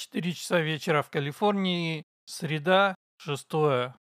4 часа вечера в Калифорнии, среда, 6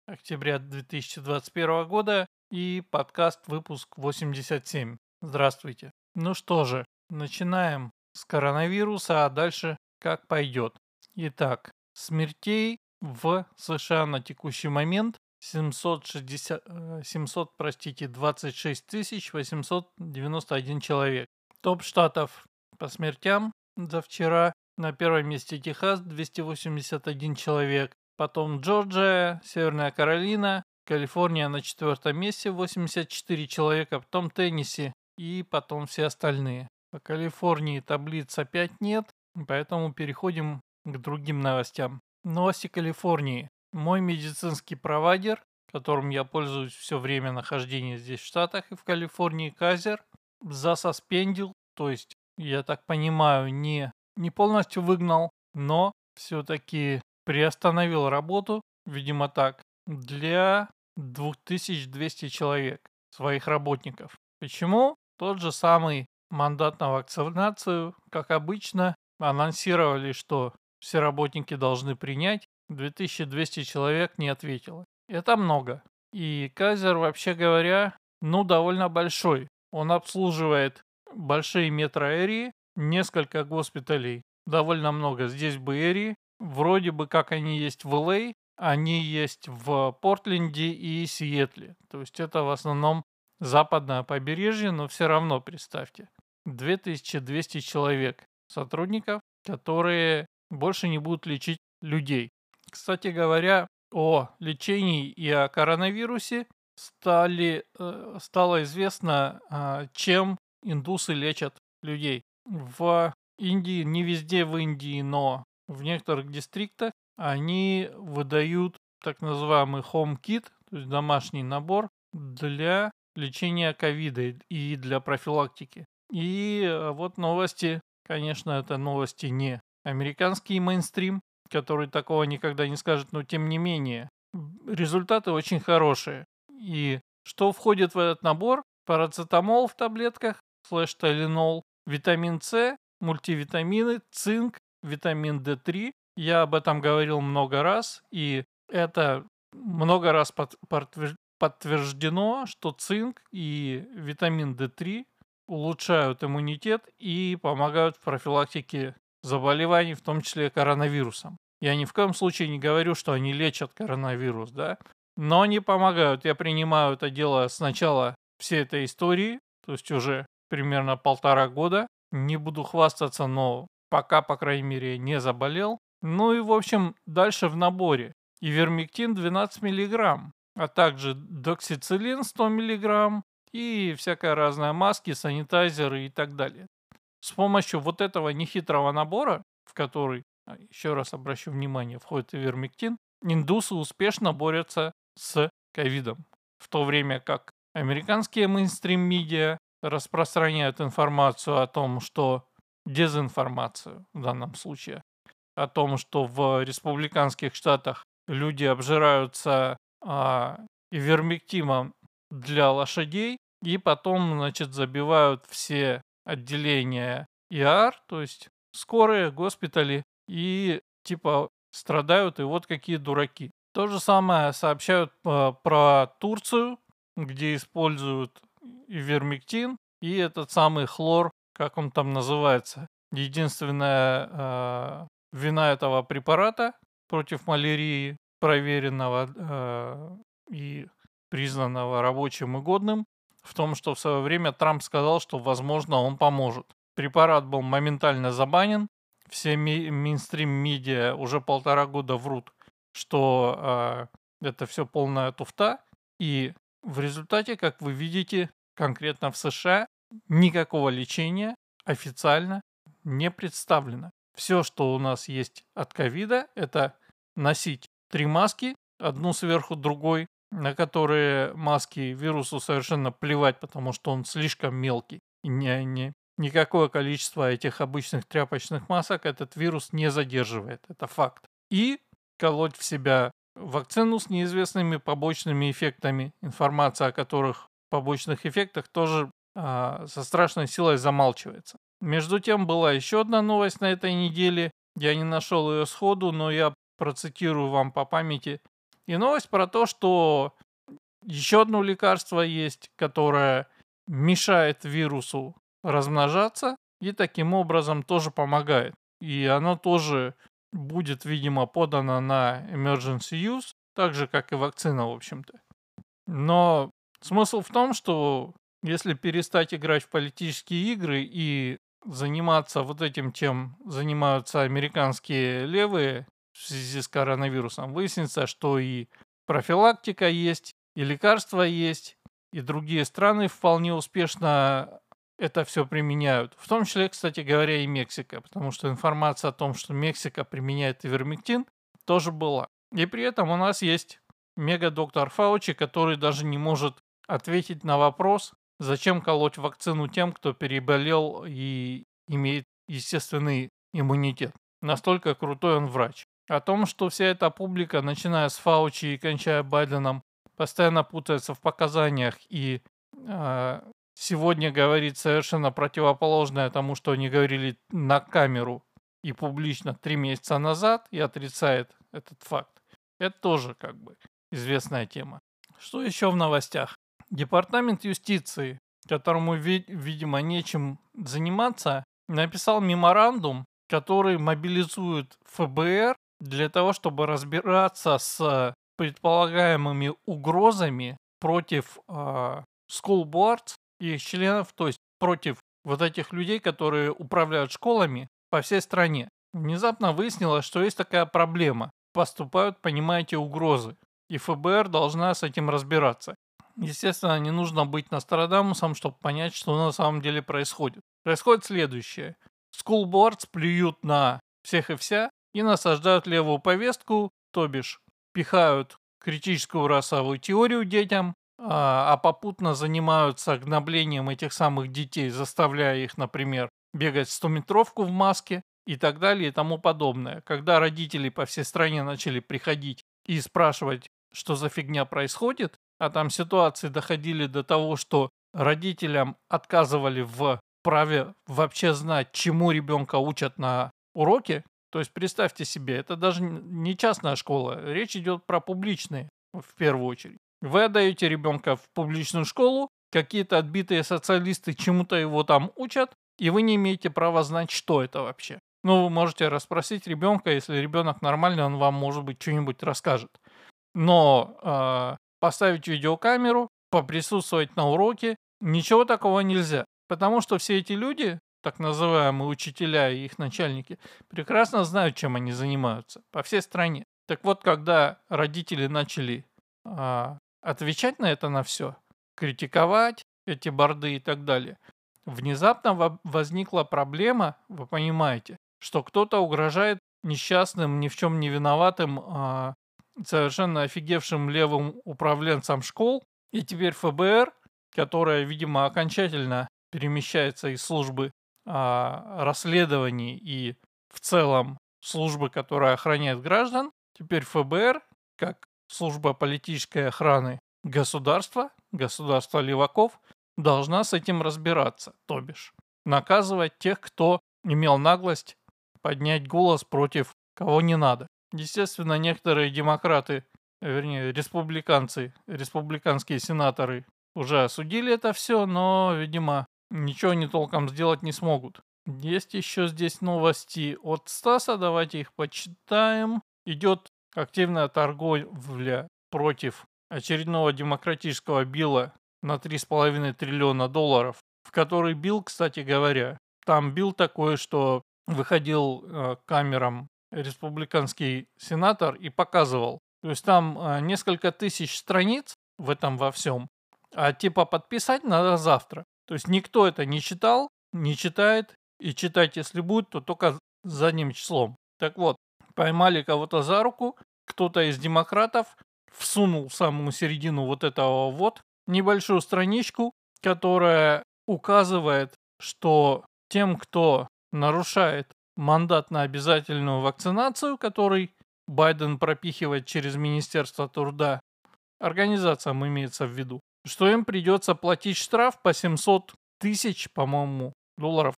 октября 2021 года и подкаст выпуск 87. Здравствуйте. Ну что же, начинаем с коронавируса, а дальше как пойдет. Итак, смертей в США на текущий момент 760, 700, э, простите, 26 891 человек. Топ штатов по смертям за вчера на первом месте Техас 281 человек, потом Джорджия, Северная Каролина, Калифорния на четвертом месте 84 человека, потом Теннесси и потом все остальные. По Калифорнии таблиц опять нет, поэтому переходим к другим новостям. Новости Калифорнии. Мой медицинский провайдер, которым я пользуюсь все время нахождения здесь в Штатах и в Калифорнии, Казер, засоспендил, то есть, я так понимаю, не не полностью выгнал, но все-таки приостановил работу, видимо так, для 2200 человек, своих работников. Почему? Тот же самый мандат на вакцинацию, как обычно, анонсировали, что все работники должны принять, 2200 человек не ответило. Это много. И Казер, вообще говоря, ну, довольно большой. Он обслуживает большие метроэрии, несколько госпиталей, довольно много здесь в. Вроде бы как они есть в Л.А., они есть в Портленде и Сиэтле. То есть это в основном западное побережье, но все равно представьте. 2200 человек сотрудников, которые больше не будут лечить людей. Кстати говоря, о лечении и о коронавирусе стали, э, стало известно, э, чем индусы лечат людей в Индии, не везде в Индии, но в некоторых дистриктах они выдают так называемый home kit, то есть домашний набор для лечения ковида и для профилактики. И э, вот новости, конечно, это новости не американский мейнстрим, который такого никогда не скажет, но тем не менее, результаты очень хорошие. И что входит в этот набор? Парацетамол в таблетках, слэш талинол, витамин С, мультивитамины, цинк, витамин D3. Я об этом говорил много раз, и это много раз подтверждено, что цинк и витамин D3 улучшают иммунитет и помогают в профилактике заболеваний, в том числе коронавирусом. Я ни в коем случае не говорю, что они лечат коронавирус, да, но они помогают. Я принимаю это дело с начала всей этой истории, то есть уже примерно полтора года. Не буду хвастаться, но пока, по крайней мере, не заболел. Ну и, в общем, дальше в наборе. Ивермектин 12 мг, а также доксицилин 100 мг и всякая разная маски, санитайзеры и так далее. С помощью вот этого нехитрого набора, в который, а, еще раз обращу внимание, входит ивермектин, индусы успешно борются с ковидом. В то время как американские мейнстрим-медиа распространяют информацию о том, что дезинформацию в данном случае, о том, что в республиканских штатах люди обжираются а, ивермектимом для лошадей и потом, значит, забивают все отделения ИАР, то есть скорые, госпитали, и типа страдают, и вот какие дураки. То же самое сообщают э, про Турцию, где используют и вермектин, и этот самый хлор, как он там называется. Единственная э, вина этого препарата против малярии, проверенного э, и признанного рабочим и годным, в том, что в свое время Трамп сказал, что, возможно, он поможет. Препарат был моментально забанен. Все ми- мейнстрим-медиа уже полтора года врут, что э, это все полная туфта. И в результате, как вы видите, конкретно в США никакого лечения официально не представлено. Все, что у нас есть от ковида, это носить три маски, одну сверху другой, на которые маски вирусу совершенно плевать, потому что он слишком мелкий. И не, не, никакое количество этих обычных тряпочных масок этот вирус не задерживает. Это факт. И колоть в себя вакцину с неизвестными побочными эффектами, информация о которых побочных эффектах тоже а, со страшной силой замалчивается. Между тем была еще одна новость на этой неделе. Я не нашел ее сходу, но я процитирую вам по памяти. И новость про то, что еще одно лекарство есть, которое мешает вирусу размножаться и таким образом тоже помогает. И оно тоже будет, видимо, подано на emergency use, так же, как и вакцина, в общем-то. Но смысл в том, что если перестать играть в политические игры и заниматься вот этим, чем занимаются американские левые в связи с коронавирусом, выяснится, что и профилактика есть, и лекарства есть, и другие страны вполне успешно это все применяют. В том числе, кстати говоря, и Мексика, потому что информация о том, что Мексика применяет ивермектин, тоже была. И при этом у нас есть мега-доктор Фаучи, который даже не может ответить на вопрос, зачем колоть вакцину тем, кто переболел и имеет естественный иммунитет. Настолько крутой он врач. О том, что вся эта публика, начиная с Фаучи и кончая Байденом, постоянно путается в показаниях и э, сегодня говорит совершенно противоположное тому, что они говорили на камеру и публично три месяца назад и отрицает этот факт. Это тоже как бы известная тема. Что еще в новостях? Департамент юстиции, которому, видимо, нечем заниматься, написал меморандум, который мобилизует ФБР для того, чтобы разбираться с предполагаемыми угрозами против э, school boards и их членов, то есть против вот этих людей, которые управляют школами по всей стране. Внезапно выяснилось, что есть такая проблема. Поступают, понимаете, угрозы. И ФБР должна с этим разбираться. Естественно, не нужно быть Нострадамусом, чтобы понять, что на самом деле происходит. Происходит следующее. Boards плюют на всех и вся и насаждают левую повестку, то бишь пихают критическую расовую теорию детям, а, а попутно занимаются гноблением этих самых детей, заставляя их, например, бегать 100-метровку в маске и так далее и тому подобное. Когда родители по всей стране начали приходить и спрашивать, что за фигня происходит, а там ситуации доходили до того, что родителям отказывали в праве вообще знать, чему ребенка учат на уроке. То есть представьте себе, это даже не частная школа, речь идет про публичные в первую очередь. Вы отдаете ребенка в публичную школу, какие-то отбитые социалисты чему-то его там учат, и вы не имеете права знать, что это вообще. Ну, вы можете расспросить ребенка, если ребенок нормальный, он вам, может быть, что-нибудь расскажет. Но э, поставить видеокамеру, поприсутствовать на уроке, ничего такого нельзя. Потому что все эти люди, так называемые учителя и их начальники, прекрасно знают, чем они занимаются по всей стране. Так вот, когда родители начали а, отвечать на это на все, критиковать эти борды и так далее. Внезапно возникла проблема, вы понимаете, что кто-то угрожает несчастным, ни в чем не виноватым, а, совершенно офигевшим левым управленцам школ. И теперь ФБР, которая, видимо, окончательно перемещается из службы а, расследований и в целом службы, которая охраняет граждан, теперь ФБР, как служба политической охраны государства, государства леваков, должна с этим разбираться, то бишь наказывать тех, кто имел наглость поднять голос против кого не надо. Естественно, некоторые демократы, вернее, республиканцы, республиканские сенаторы уже осудили это все, но, видимо, ничего не толком сделать не смогут. Есть еще здесь новости от Стаса, давайте их почитаем. Идет активная торговля против очередного демократического билла на 3,5 триллиона долларов, в который Билл, кстати говоря, там Билл такой, что выходил э, камерам республиканский сенатор и показывал. То есть там э, несколько тысяч страниц в этом во всем, а типа подписать надо завтра. То есть никто это не читал, не читает, и читать, если будет, то только задним числом. Так вот, поймали кого-то за руку, кто-то из демократов всунул в самую середину вот этого вот небольшую страничку, которая указывает, что тем, кто нарушает мандат на обязательную вакцинацию, который Байден пропихивает через Министерство труда, организациям имеется в виду, что им придется платить штраф по 700 тысяч, по-моему, долларов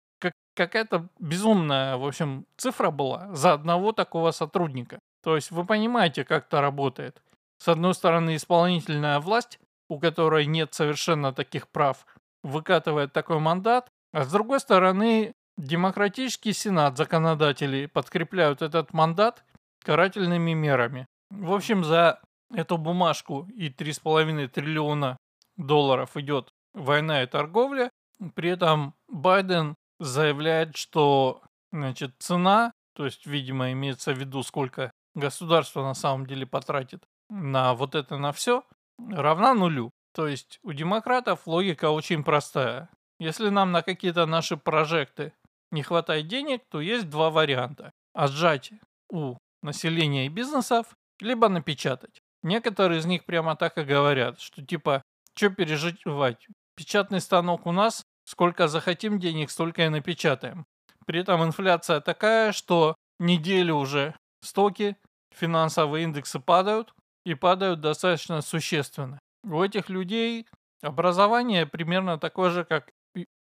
какая-то безумная, в общем, цифра была за одного такого сотрудника. То есть вы понимаете, как это работает. С одной стороны, исполнительная власть, у которой нет совершенно таких прав, выкатывает такой мандат, а с другой стороны, демократический сенат законодателей подкрепляют этот мандат карательными мерами. В общем, за эту бумажку и 3,5 триллиона долларов идет война и торговля. При этом Байден заявляет, что значит, цена, то есть, видимо, имеется в виду, сколько государство на самом деле потратит на вот это на все, равна нулю. То есть у демократов логика очень простая. Если нам на какие-то наши прожекты не хватает денег, то есть два варианта. Отжать у населения и бизнесов, либо напечатать. Некоторые из них прямо так и говорят, что типа, что переживать, печатный станок у нас, сколько захотим денег, столько и напечатаем. При этом инфляция такая, что неделю уже стоки, финансовые индексы падают, и падают достаточно существенно. У этих людей образование примерно такое же, как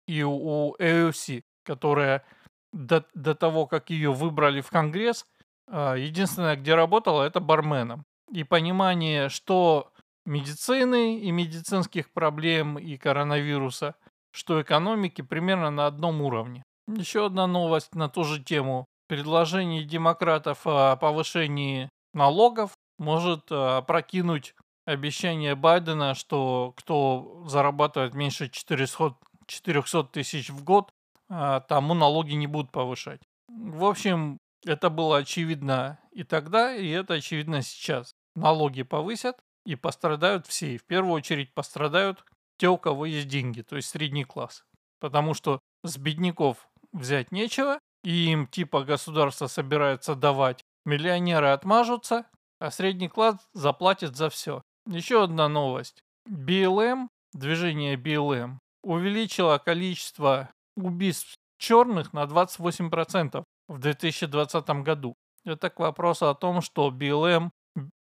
и у AOC, которая до, до того, как ее выбрали в Конгресс, а, единственное, где работала, это барменом. И понимание, что медицины и медицинских проблем и коронавируса, что экономики примерно на одном уровне. Еще одна новость на ту же тему. Предложение демократов о повышении налогов может э, прокинуть обещание Байдена, что кто зарабатывает меньше 400, 400 тысяч в год, тому налоги не будут повышать. В общем, это было очевидно и тогда, и это очевидно сейчас. Налоги повысят, и пострадают все. И в первую очередь пострадают те, у кого есть деньги, то есть средний класс. Потому что с бедняков взять нечего, и им типа государство собирается давать. Миллионеры отмажутся, а средний класс заплатит за все. Еще одна новость. BLM, движение BLM, увеличило количество убийств черных на 28% в 2020 году. Это к вопросу о том, что BLM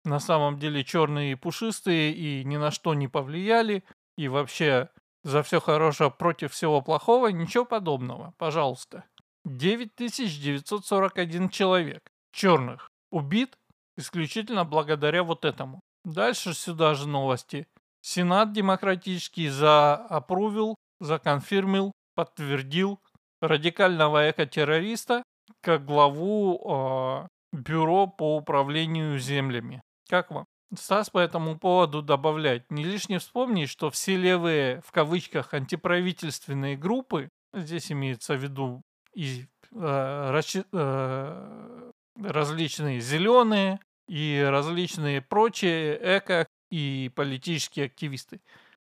на самом деле черные и пушистые и ни на что не повлияли, и вообще за все хорошее против всего плохого, ничего подобного, пожалуйста. 9941 человек черных убит исключительно благодаря вот этому. Дальше сюда же новости. Сенат демократический заапрувил, законфирмил, подтвердил радикального экотеррориста как главу э, бюро по управлению землями. Как вам? Стас по этому поводу добавляет. Не лишне вспомнить, что все левые, в кавычках, антиправительственные группы, здесь имеется в виду и э, расчи, э, различные зеленые и различные прочие эко и политические активисты.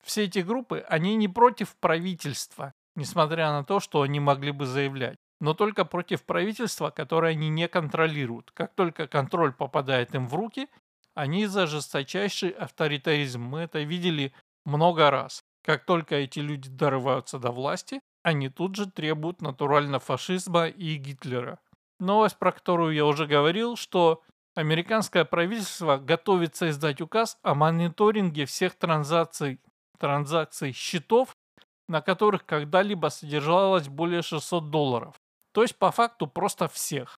Все эти группы, они не против правительства, несмотря на то, что они могли бы заявлять, но только против правительства, которое они не контролируют. Как только контроль попадает им в руки, они за жесточайший авторитаризм. Мы это видели много раз. Как только эти люди дорываются до власти, они тут же требуют натурально фашизма и Гитлера. Новость, про которую я уже говорил, что американское правительство готовится издать указ о мониторинге всех транзакций, транзакций счетов, на которых когда-либо содержалось более 600 долларов. То есть по факту просто всех.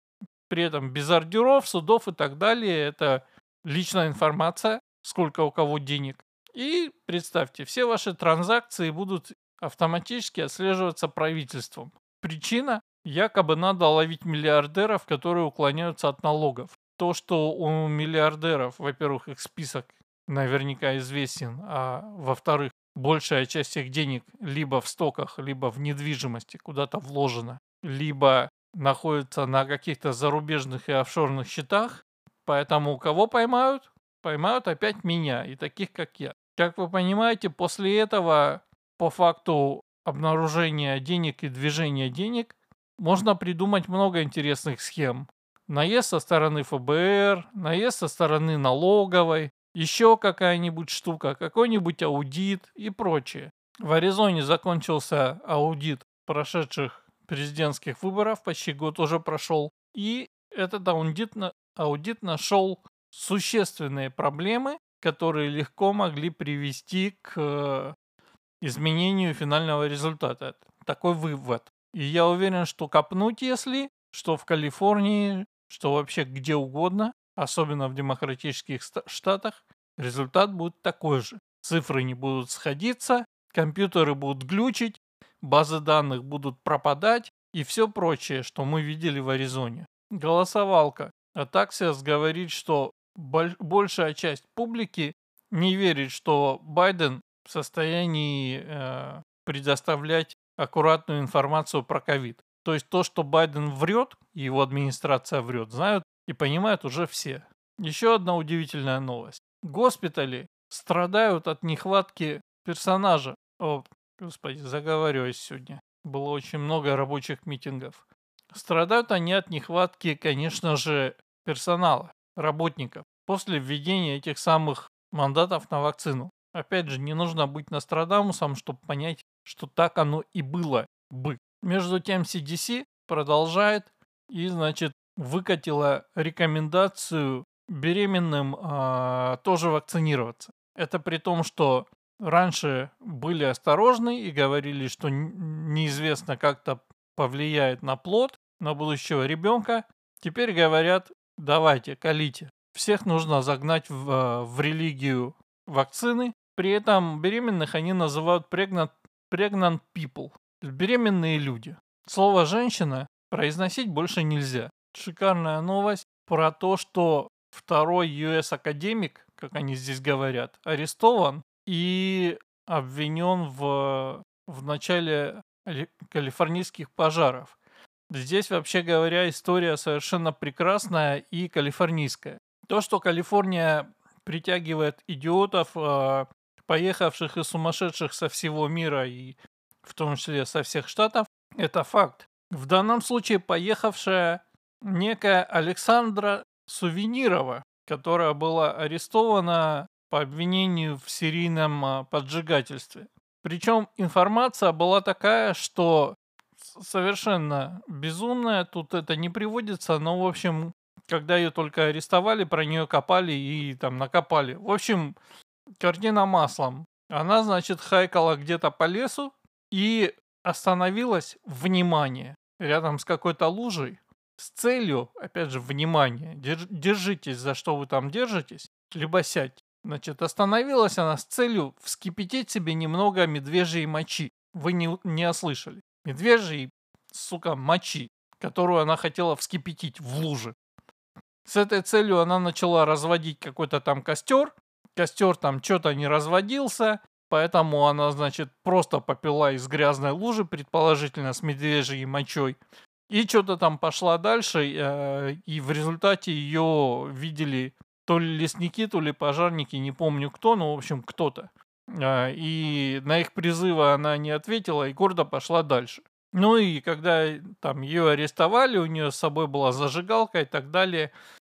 При этом без ордеров, судов и так далее. Это личная информация, сколько у кого денег. И представьте, все ваши транзакции будут автоматически отслеживаться правительством. Причина Якобы надо ловить миллиардеров, которые уклоняются от налогов. То, что у миллиардеров, во-первых, их список наверняка известен, а во-вторых, большая часть их денег либо в стоках, либо в недвижимости куда-то вложена, либо находится на каких-то зарубежных и офшорных счетах. Поэтому кого поймают? Поймают опять меня и таких, как я. Как вы понимаете, после этого, по факту обнаружения денег и движения денег, можно придумать много интересных схем. Наезд со стороны ФБР, наезд со стороны налоговой, еще какая-нибудь штука, какой-нибудь аудит и прочее. В Аризоне закончился аудит прошедших президентских выборов, почти год уже прошел. И этот аудит, аудит нашел существенные проблемы, которые легко могли привести к изменению финального результата. Такой вывод. И я уверен, что копнуть, если, что в Калифорнии, что вообще где угодно, особенно в демократических штатах, результат будет такой же. Цифры не будут сходиться, компьютеры будут глючить, базы данных будут пропадать и все прочее, что мы видели в Аризоне. Голосовалка. Атаксиас говорит, что большая часть публики не верит, что Байден в состоянии э, предоставлять аккуратную информацию про ковид. То есть то, что Байден врет, его администрация врет, знают и понимают уже все. Еще одна удивительная новость. Госпитали страдают от нехватки персонажа. О, господи, заговариваюсь сегодня. Было очень много рабочих митингов. Страдают они от нехватки, конечно же, персонала, работников. После введения этих самых мандатов на вакцину. Опять же, не нужно быть Нострадамусом, чтобы понять, что так оно и было бы. Между тем, CDC продолжает и, значит, выкатила рекомендацию беременным э, тоже вакцинироваться. Это при том, что раньше были осторожны и говорили, что неизвестно как-то повлияет на плод, на будущего ребенка. Теперь говорят, давайте, колите. Всех нужно загнать в, а, в религию вакцины. При этом беременных они называют pregnant, pregnant people. Беременные люди. Слово «женщина» произносить больше нельзя. Шикарная новость про то, что второй US-академик, как они здесь говорят, арестован и обвинен в, в начале калифорнийских пожаров. Здесь, вообще говоря, история совершенно прекрасная и калифорнийская. То, что Калифорния притягивает идиотов, а, поехавших и сумасшедших со всего мира и в том числе со всех штатов, это факт. В данном случае поехавшая некая Александра Сувенирова, которая была арестована по обвинению в серийном а, поджигательстве. Причем информация была такая, что совершенно безумная, тут это не приводится, но, в общем, когда ее только арестовали, про нее копали и там накопали. В общем, картина маслом. Она, значит, хайкала где-то по лесу и остановилась, внимание, рядом с какой-то лужей, с целью, опять же, внимание, держитесь, за что вы там держитесь, либо сядьте. Значит, остановилась она с целью вскипятить себе немного медвежьей мочи. Вы не, не ослышали. Медвежьей, сука, мочи, которую она хотела вскипятить в луже. С этой целью она начала разводить какой-то там костер. Костер там что-то не разводился, поэтому она, значит, просто попила из грязной лужи, предположительно с медвежьей мочой. И что-то там пошла дальше, э, и в результате ее видели то ли лесники, то ли пожарники, не помню кто, но, в общем, кто-то. Э, и на их призывы она не ответила и гордо пошла дальше. Ну и когда там ее арестовали, у нее с собой была зажигалка и так далее.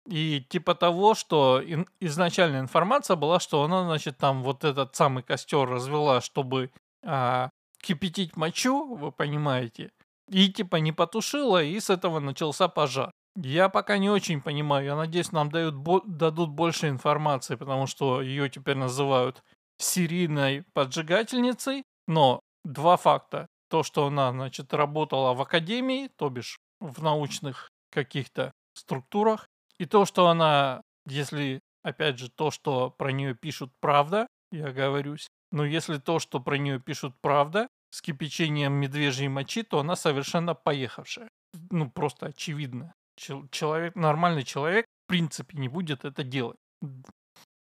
И типа того, что ин- изначальная информация была, что она, значит, там вот этот самый костер развела, чтобы а, кипятить мочу, вы понимаете, и типа не потушила, и с этого начался пожар. Я пока не очень понимаю, я надеюсь, нам дают, дадут больше информации, потому что ее теперь называют серийной поджигательницей, но два факта. То, что она, значит, работала в академии, то бишь в научных каких-то структурах, и то, что она, если, опять же, то, что про нее пишут правда, я говорюсь, но если то, что про нее пишут правда, с кипячением медвежьей мочи, то она совершенно поехавшая. Ну, просто очевидно. Человек, нормальный человек, в принципе, не будет это делать.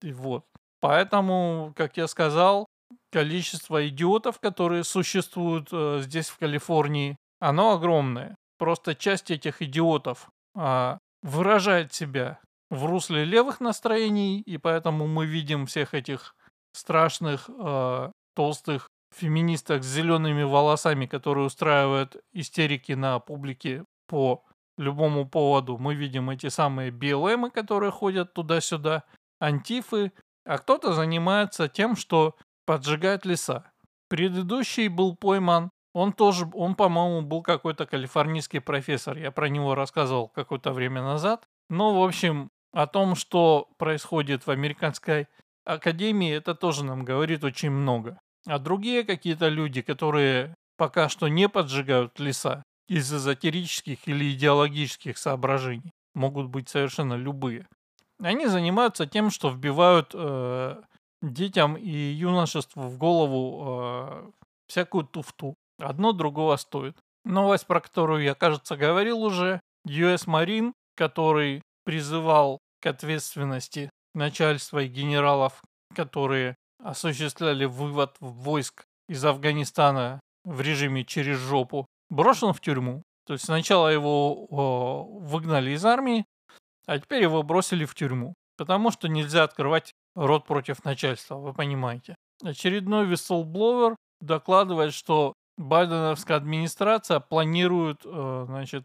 И вот. Поэтому, как я сказал, количество идиотов, которые существуют э, здесь, в Калифорнии, оно огромное. Просто часть этих идиотов э, выражает себя в русле левых настроений, и поэтому мы видим всех этих страшных э, толстых феминисток с зелеными волосами, которые устраивают истерики на публике по любому поводу. Мы видим эти самые БЛМы, которые ходят туда-сюда, антифы, а кто-то занимается тем, что поджигает леса. Предыдущий был пойман он тоже, он, по-моему, был какой-то калифорнийский профессор. Я про него рассказывал какое-то время назад. Но, в общем, о том, что происходит в американской академии, это тоже нам говорит очень много. А другие какие-то люди, которые пока что не поджигают леса из эзотерических или идеологических соображений. Могут быть совершенно любые. Они занимаются тем, что вбивают э, детям и юношеству в голову э, всякую туфту. Одно другого стоит. Новость, про которую я, кажется, говорил уже. US Marine, который призывал к ответственности начальства и генералов, которые осуществляли вывод войск из Афганистана в режиме через жопу, брошен в тюрьму. То есть сначала его о, выгнали из армии, а теперь его бросили в тюрьму. Потому что нельзя открывать рот против начальства, вы понимаете. Очередной whistleblower докладывает, что Байденовская администрация планирует э, значит,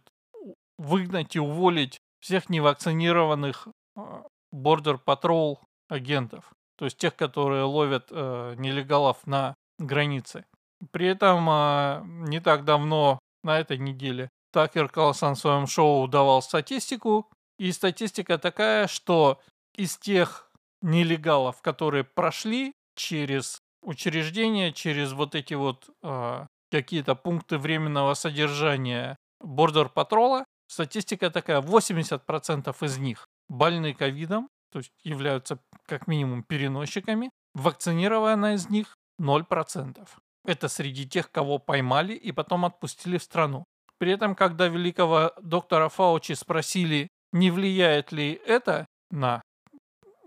выгнать и уволить всех невакцинированных э, Border Patrol агентов. То есть тех, которые ловят э, нелегалов на границе. При этом э, не так давно, на этой неделе, Такер Карлсон в своем шоу давал статистику. И статистика такая, что из тех нелегалов, которые прошли через учреждения, через вот эти вот э, какие-то пункты временного содержания Border Patrol, статистика такая, 80% из них больны ковидом, то есть являются как минимум переносчиками, вакцинирована из них 0%. Это среди тех, кого поймали и потом отпустили в страну. При этом, когда великого доктора Фаучи спросили, не влияет ли это на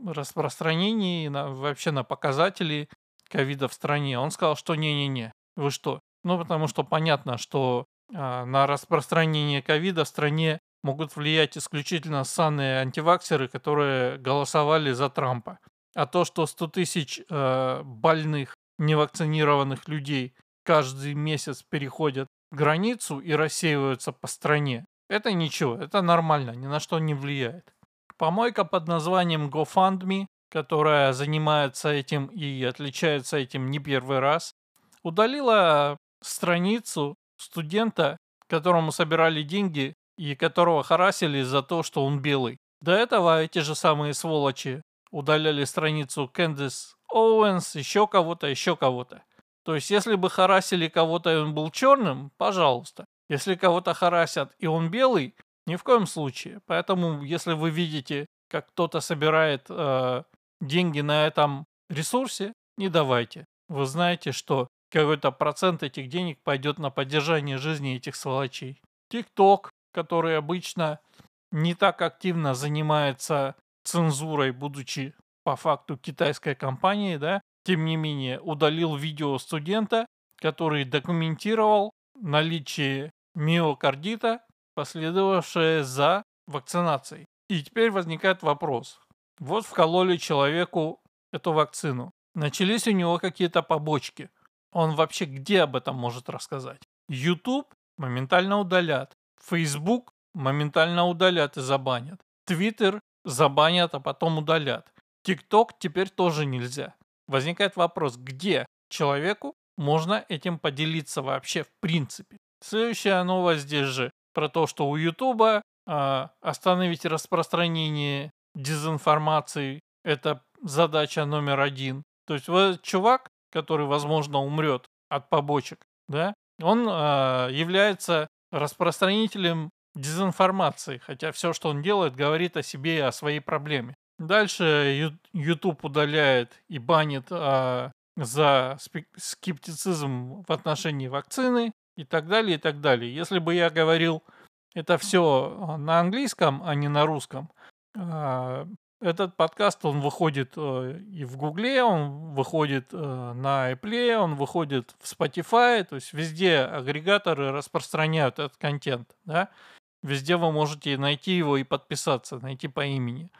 распространение, на, вообще на показатели ковида в стране, он сказал, что не-не-не, вы что? Ну, потому что понятно, что э, на распространение ковида в стране могут влиять исключительно ссаные антиваксеры, которые голосовали за Трампа. А то, что 100 тысяч э, больных, невакцинированных людей каждый месяц переходят границу и рассеиваются по стране, это ничего, это нормально, ни на что не влияет. Помойка под названием GoFundMe, которая занимается этим и отличается этим не первый раз, удалила страницу студента, которому собирали деньги и которого харасили за то, что он белый. До этого эти же самые сволочи удаляли страницу Кэндис Оуэнс, еще кого-то, еще кого-то. То есть, если бы харасили кого-то и он был черным, пожалуйста. Если кого-то харасят и он белый, ни в коем случае. Поэтому, если вы видите, как кто-то собирает э, деньги на этом ресурсе, не давайте. Вы знаете, что какой-то процент этих денег пойдет на поддержание жизни этих сволочей. ТикТок который обычно не так активно занимается цензурой, будучи по факту китайской компанией, да, тем не менее удалил видео студента, который документировал наличие миокардита, последовавшее за вакцинацией. И теперь возникает вопрос. Вот вкололи человеку эту вакцину. Начались у него какие-то побочки. Он вообще где об этом может рассказать? YouTube моментально удалят. Facebook моментально удалят и забанят. Twitter забанят, а потом удалят. TikTok теперь тоже нельзя. Возникает вопрос, где человеку можно этим поделиться вообще в принципе. Следующая новость здесь же про то, что у YouTube э, остановить распространение дезинформации – это задача номер один. То есть вот чувак, который, возможно, умрет от побочек, да, он э, является распространителем дезинформации, хотя все, что он делает, говорит о себе и о своей проблеме. Дальше YouTube удаляет и банит а, за скептицизм в отношении вакцины и так далее, и так далее. Если бы я говорил это все на английском, а не на русском, а, этот подкаст, он выходит э, и в Гугле, он выходит э, на Apple, он выходит в Spotify, то есть везде агрегаторы распространяют этот контент, да. Везде вы можете найти его и подписаться, найти по имени.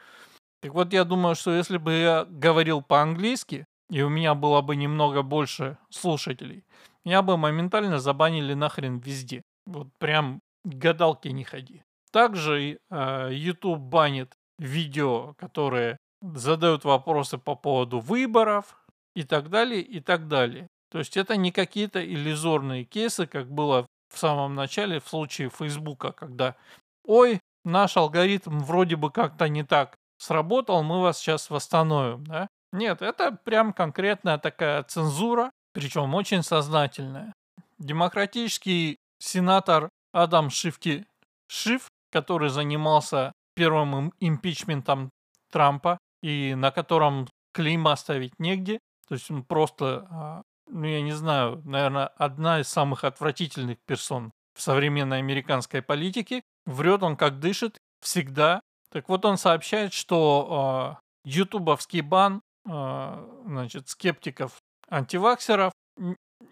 Так вот, я думаю, что если бы я говорил по-английски, и у меня было бы немного больше слушателей, меня бы моментально забанили нахрен везде. Вот прям гадалки не ходи. Также э, YouTube банит видео, которые задают вопросы по поводу выборов и так далее, и так далее. То есть это не какие-то иллюзорные кейсы, как было в самом начале в случае Фейсбука, когда «Ой, наш алгоритм вроде бы как-то не так сработал, мы вас сейчас восстановим». Да? Нет, это прям конкретная такая цензура, причем очень сознательная. демократический сенатор Адам Шифки Шиф, который занимался первым импичментом Трампа и на котором клейма ставить негде, то есть он просто, а, ну я не знаю, наверное, одна из самых отвратительных персон в современной американской политике. Врет он как дышит, всегда. Так вот он сообщает, что э, ютубовский бан э, значит, скептиков антиваксеров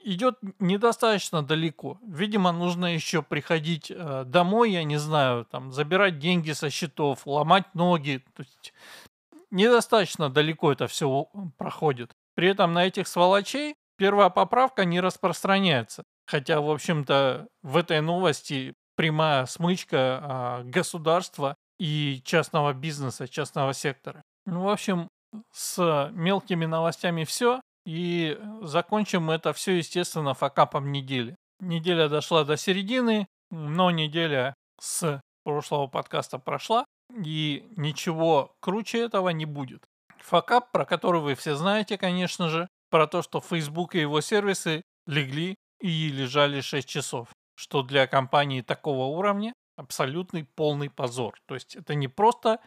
идет недостаточно далеко. Видимо, нужно еще приходить э, домой, я не знаю, там, забирать деньги со счетов, ломать ноги. То есть недостаточно далеко это все проходит. При этом на этих сволочей первая поправка не распространяется. Хотя, в общем-то, в этой новости прямая смычка а, государства и частного бизнеса, частного сектора. Ну, в общем, с мелкими новостями все. И закончим это все, естественно, факапом недели. Неделя дошла до середины, но неделя с прошлого подкаста прошла. И ничего круче этого не будет. Факап, про который вы все знаете, конечно же, про то, что Facebook и его сервисы легли и лежали 6 часов, что для компании такого уровня абсолютный полный позор. То есть это не просто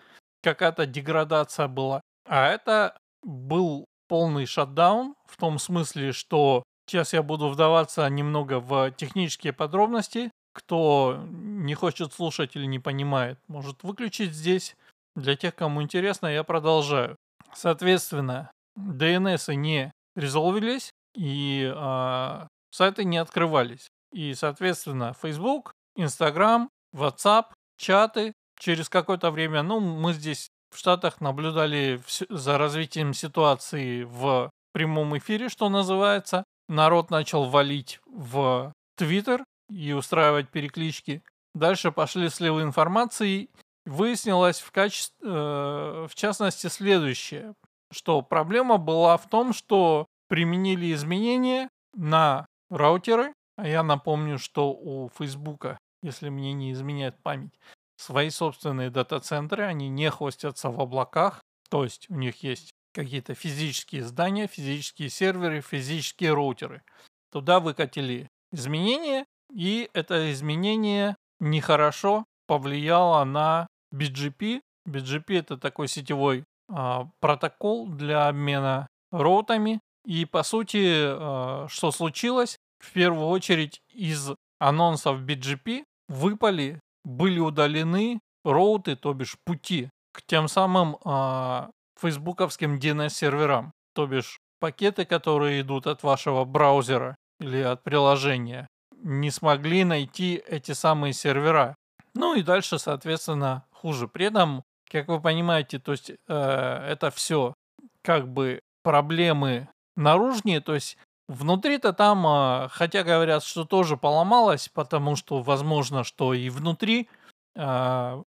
какая-то деградация была, а это был полный шатдаун в том смысле, что сейчас я буду вдаваться немного в технические подробности. Кто не хочет слушать или не понимает, может выключить здесь. Для тех, кому интересно, я продолжаю. Соответственно, DNS не резолвились, и э, сайты не открывались. И, соответственно, Facebook, Instagram, WhatsApp, чаты через какое-то время, ну, мы здесь в Штатах наблюдали за развитием ситуации в прямом эфире, что называется. Народ начал валить в Твиттер и устраивать переклички. Дальше пошли сливы информации. Выяснилось в, качестве, э, в частности следующее, что проблема была в том, что применили изменения на раутеры. А я напомню, что у Фейсбука, если мне не изменяет память, свои собственные дата-центры, они не хостятся в облаках, то есть у них есть какие-то физические здания, физические серверы, физические роутеры. Туда выкатили изменения, и это изменение нехорошо повлияло на BGP. BGP это такой сетевой а, протокол для обмена роутами. И по сути, а, что случилось? В первую очередь из анонсов BGP выпали были удалены роуты, то бишь пути, к тем самым э, фейсбуковским DNS-серверам, то бишь пакеты, которые идут от вашего браузера или от приложения, не смогли найти эти самые сервера. Ну и дальше, соответственно, хуже. При этом, как вы понимаете, то есть э, это все как бы проблемы наружнее, то есть Внутри-то там, а, хотя говорят, что тоже поломалось, потому что возможно, что и внутри а,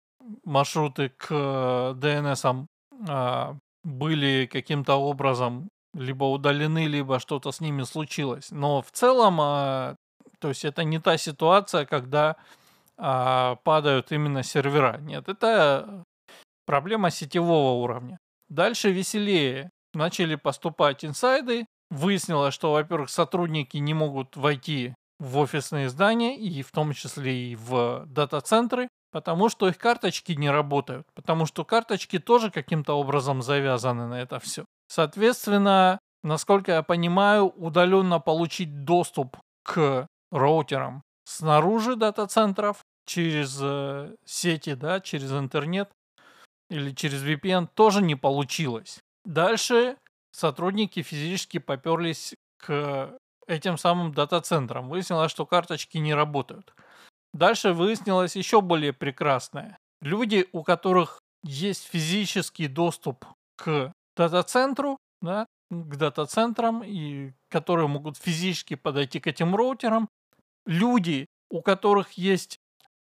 маршруты к DNS а, были каким-то образом либо удалены, либо что-то с ними случилось. Но в целом, то есть это не та ситуация, когда падают именно сервера. Нет, это проблема сетевого уровня. Дальше веселее. Начали поступать инсайды, Выяснилось, что, во-первых, сотрудники не могут войти в офисные здания, и в том числе и в дата-центры, потому что их карточки не работают, потому что карточки тоже каким-то образом завязаны на это все. Соответственно, насколько я понимаю, удаленно получить доступ к роутерам снаружи дата-центров через э, сети, да, через интернет или через VPN тоже не получилось. Дальше сотрудники физически поперлись к этим самым дата-центрам. Выяснилось, что карточки не работают. Дальше выяснилось еще более прекрасное. Люди, у которых есть физический доступ к дата-центру, да, к дата-центрам, и которые могут физически подойти к этим роутерам, люди, у которых есть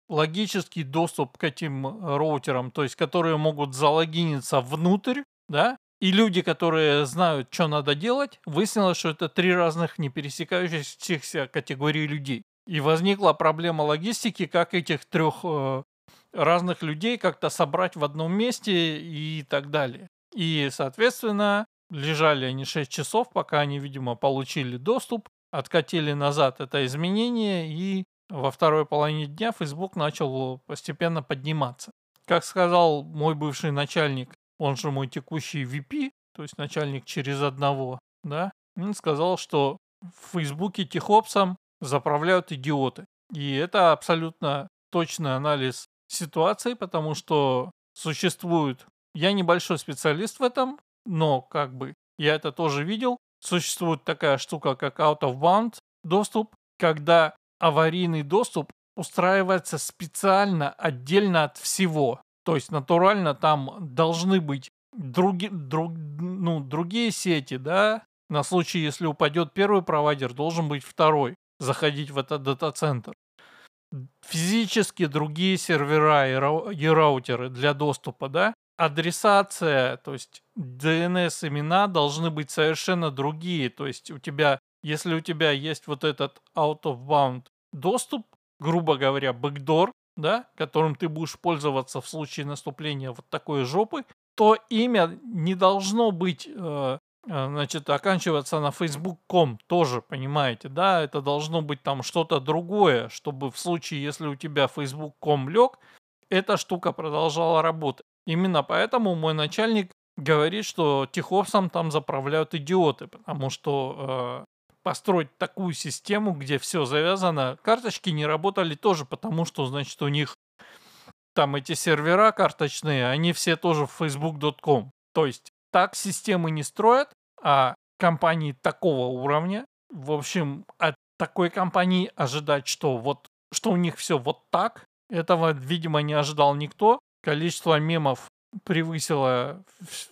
логический доступ к этим роутерам, то есть которые могут залогиниться внутрь, да, и люди, которые знают, что надо делать, выяснилось, что это три разных не пересекающихся категории людей. И возникла проблема логистики, как этих трех э, разных людей как-то собрать в одном месте и так далее. И, соответственно, лежали они 6 часов, пока они, видимо, получили доступ. откатили назад это изменение, и во второй половине дня Facebook начал постепенно подниматься. Как сказал мой бывший начальник, он же мой текущий VP, то есть начальник через одного, да, он сказал, что в Фейсбуке техопсом заправляют идиоты. И это абсолютно точный анализ ситуации, потому что существует... Я небольшой специалист в этом, но как бы я это тоже видел. Существует такая штука, как out of bound доступ, когда аварийный доступ устраивается специально отдельно от всего. То есть натурально там должны быть други, друг, ну, другие сети, да, на случай, если упадет первый провайдер, должен быть второй, заходить в этот дата-центр. Физически другие сервера и раутеры для доступа, да, адресация, то есть DNS имена должны быть совершенно другие. То есть у тебя, если у тебя есть вот этот out of bound доступ, грубо говоря, backdoor, да, которым ты будешь пользоваться в случае наступления вот такой жопы, то имя не должно быть, э, э значит, оканчиваться на facebook.com тоже, понимаете, да, это должно быть там что-то другое, чтобы в случае, если у тебя facebook.com лег, эта штука продолжала работать. Именно поэтому мой начальник говорит, что Тиховсом там заправляют идиоты, потому что э, построить такую систему, где все завязано, карточки не работали тоже, потому что, значит, у них там эти сервера карточные, они все тоже в facebook.com. То есть так системы не строят, а компании такого уровня, в общем, от такой компании ожидать, что вот что у них все вот так, этого, видимо, не ожидал никто. Количество мемов превысило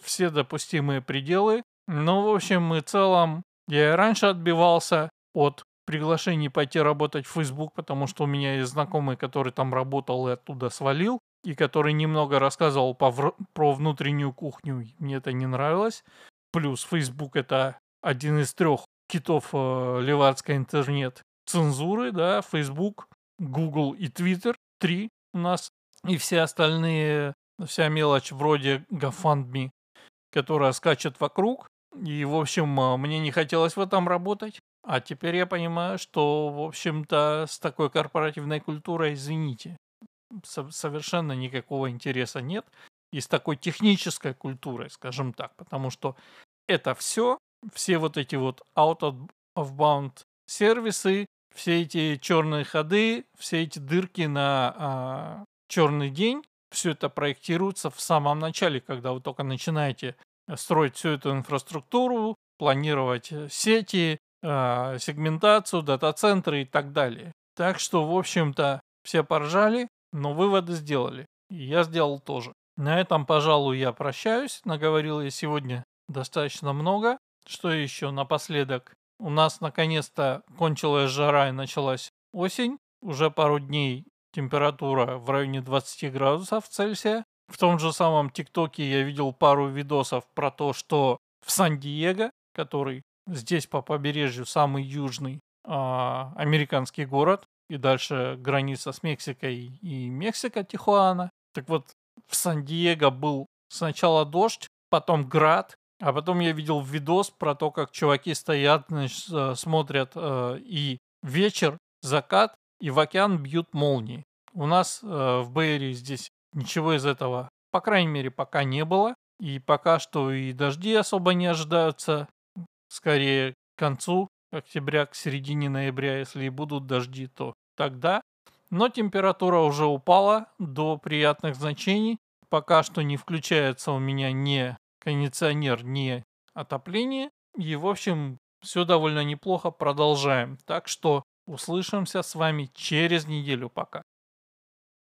все допустимые пределы. Но, в общем и целом, я и раньше отбивался от приглашений пойти работать в Facebook, потому что у меня есть знакомый, который там работал и оттуда свалил, и который немного рассказывал про внутреннюю кухню. Мне это не нравилось. Плюс Facebook это один из трех китов э, левацкой интернет-цензуры, да, Facebook, Google и Twitter, три у нас, и все остальные вся мелочь вроде GoFundMe, которая скачет вокруг. И, в общем, а, мне не хотелось в этом работать. А теперь я понимаю, что, в общем-то, с такой корпоративной культурой, извините, совершенно никакого интереса нет. И с такой технической культурой, скажем так, потому что это все, все вот эти вот out of bound сервисы, все эти черные ходы, все эти дырки на а, черный день, все это проектируется в самом начале, когда вы только начинаете строить всю эту инфраструктуру, планировать э, сети, э, сегментацию, дата-центры и так далее. Так что, в общем-то, все поржали, но выводы сделали. И я сделал тоже. На этом, пожалуй, я прощаюсь. Наговорил я сегодня достаточно много. Что еще напоследок? У нас наконец-то кончилась жара и началась осень. Уже пару дней температура в районе 20 градусов Цельсия. В том же самом ТикТоке я видел пару видосов про то, что в Сан-Диего, который здесь по побережью самый южный а, американский город, и дальше граница с Мексикой и Мексика, Тихуана. Так вот, в Сан-Диего был сначала дождь, потом град, а потом я видел видос про то, как чуваки стоят, значит, э, смотрят э, и вечер, закат, и в океан бьют молнии. У нас э, в Бэйре здесь ничего из этого, по крайней мере, пока не было. И пока что и дожди особо не ожидаются. Скорее к концу октября, к середине ноября, если и будут дожди, то тогда. Но температура уже упала до приятных значений. Пока что не включается у меня ни кондиционер, ни отопление. И, в общем, все довольно неплохо. Продолжаем. Так что Услышимся с вами через неделю пока.